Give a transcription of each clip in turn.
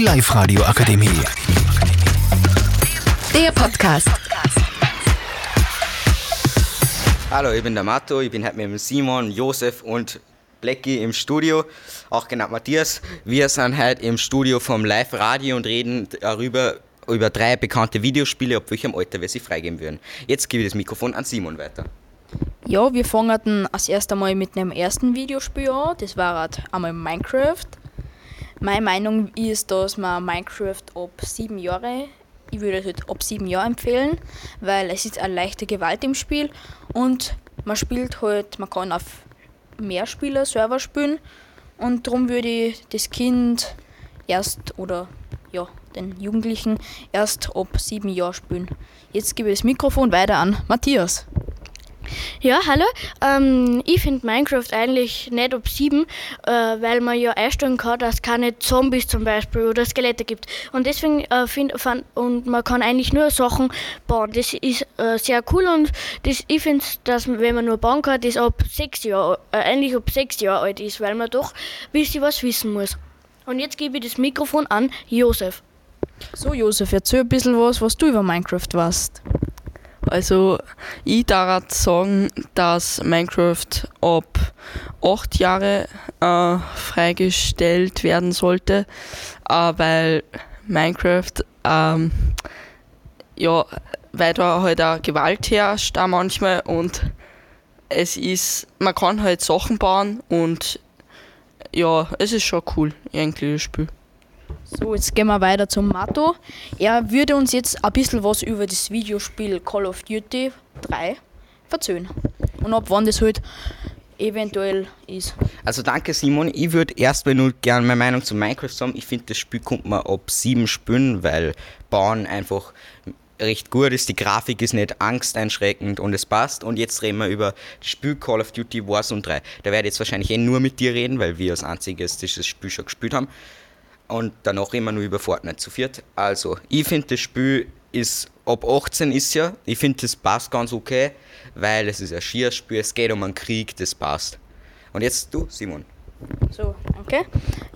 Die Live-Radio Akademie. Der Podcast. Hallo, ich bin der Matto, ich bin heute mit Simon, Josef und Blackie im Studio, auch genannt Matthias. Wir sind heute im Studio vom Live-Radio und reden darüber, über drei bekannte Videospiele, ab welchem Alter wir sie freigeben würden. Jetzt gebe ich das Mikrofon an Simon weiter. Ja, wir fangen als erstes Mal mit einem ersten Videospiel an. Das war halt einmal Minecraft. Meine Meinung ist, dass man Minecraft ab sieben Jahre, ich würde es halt ab sieben Jahren empfehlen, weil es ist eine leichte Gewalt im Spiel und man spielt halt, man kann auf Mehrspieler-Server spielen und darum würde ich das Kind erst oder ja, den Jugendlichen erst ab sieben Jahren spielen. Jetzt gebe ich das Mikrofon weiter an Matthias. Ja, hallo. Ähm, ich finde Minecraft eigentlich nicht ab 7, äh, weil man ja einstellen kann, dass es keine Zombies zum Beispiel oder Skelette gibt. Und deswegen äh, find, fand, und man kann eigentlich nur Sachen bauen. Das ist äh, sehr cool und das, ich finde, dass wenn man nur bauen kann, das ab 6 Jahre, äh, eigentlich ab 6 Jahre alt ist, weil man doch ein bisschen was wissen muss. Und jetzt gebe ich das Mikrofon an Josef. So, Josef, erzähl ein bisschen was, was du über Minecraft weißt. Also ich darf sagen, dass Minecraft ab 8 Jahre äh, freigestellt werden sollte, äh, weil Minecraft ähm, ja, weil da halt auch Gewalt herrscht da manchmal und es ist, man kann halt Sachen bauen und ja, es ist schon cool, irgendwie das Spiel. So, jetzt gehen wir weiter zum Matto. Er würde uns jetzt ein bisschen was über das Videospiel Call of Duty 3 erzählen. Und ab wann das halt eventuell ist. Also danke Simon, ich würde erstmal nur gerne meine Meinung zu Minecraft sagen. Ich finde das Spiel kommt man ab 7 spielen, weil Bauen einfach recht gut ist, die Grafik ist nicht angsteinschreckend und es passt. Und jetzt reden wir über das Spiel Call of Duty Warzone 3. Da werde ich jetzt wahrscheinlich eh nur mit dir reden, weil wir als einziges dieses Spiel schon gespielt haben. Und danach wir nur über Fortnite zu viert. Also, ich finde das Spiel ist ab 18 ist ja. Ich finde das passt ganz okay, weil es ist ein Schierspiel, es geht um einen Krieg, das passt. Und jetzt du, Simon. So, okay.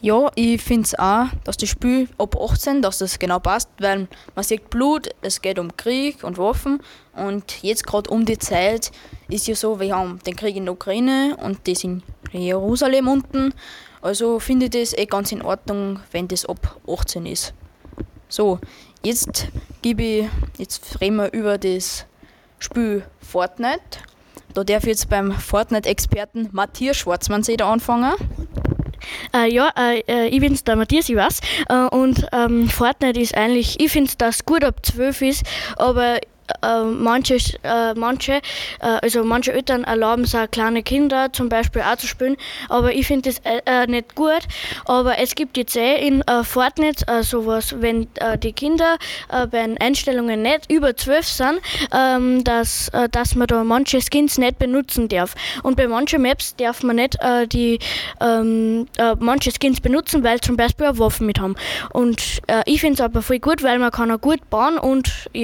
Ja, ich finde es auch, dass das Spiel ab 18, dass das genau passt, weil man sieht Blut, es geht um Krieg und Waffen und jetzt gerade um die Zeit ist ja so, wir haben den Krieg in der Ukraine und das in Jerusalem unten. Also finde ich das eh ganz in Ordnung, wenn das ab 18 ist. So, jetzt gebe ich, jetzt reden wir über das Spiel Fortnite. Da darf ich jetzt beim Fortnite-Experten Matthias Schwarzmannseder anfangen. Äh, ja, äh, ich bin's der Matthias, ich weiß. Äh, und ähm, Fortnite ist eigentlich, ich finde, dass es gut ab 12 ist, aber äh, manche, äh, manche, äh, also manche Eltern erlauben es auch kleine Kinder zum Beispiel auch zu spielen, aber ich finde das äh, äh, nicht gut. Aber es gibt jetzt eh in äh, Fortnite sowas, wenn die Kinder bei den Einstellungen nicht über 12 sind, ähm, dass, dass man da manche Skins nicht benutzen darf. Und bei manchen Maps darf man nicht die ähm, äh, manche Skins benutzen, weil zum Beispiel eine Waffen mit haben. Und ich finde es aber voll gut, weil man kann auch gut bauen und ja.